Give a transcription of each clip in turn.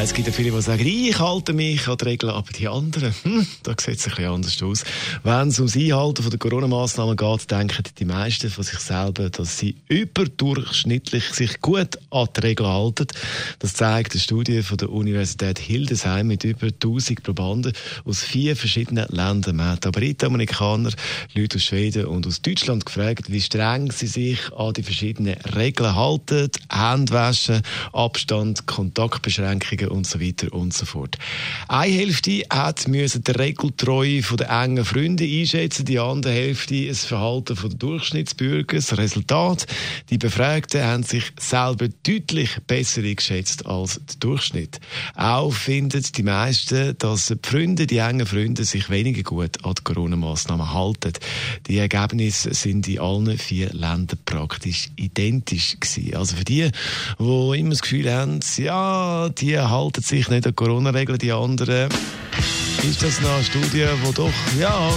es gibt ja viele, die sagen, ich halte mich an die Regeln, aber die anderen, hm, da sieht es ein bisschen anders aus. Wenn es ums Einhalten der Corona-Massnahmen geht, denken die meisten von sich selber, dass sie überdurchschnittlich sich gut an die Regeln halten. Das zeigt eine Studie von der Universität Hildesheim mit über 1000 Probanden aus vier verschiedenen Ländern. Man hat aber Amerikaner, Leute aus Schweden und aus Deutschland gefragt, wie streng sie sich an die verschiedenen Regeln halten. Handwaschen, Abstand, Kontaktbeschränkungen Regeln und so weiter und so fort. Eine Hälfte hat müssen die Regeltreue der engen Freunde einschätzen, die andere Hälfte das Verhalten der Durchschnittsbürger. Das Resultat, die Befragten haben sich selber deutlich besser eingeschätzt als der Durchschnitt. Auch finden die meisten, dass die Freunde, die engen Freunde, sich weniger gut an die Corona-Massnahmen halten. Die Ergebnisse sind in allen vier Ländern praktisch identisch gewesen. Also für die, die immer das Gefühl haben, ja, die halten sich nicht an Corona-Regeln, die anderen. Ist das eine Studie, wo doch, ja,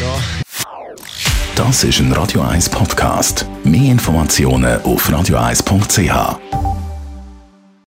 da. Das ist ein Radio 1 Podcast. Mehr Informationen auf radio1.ch.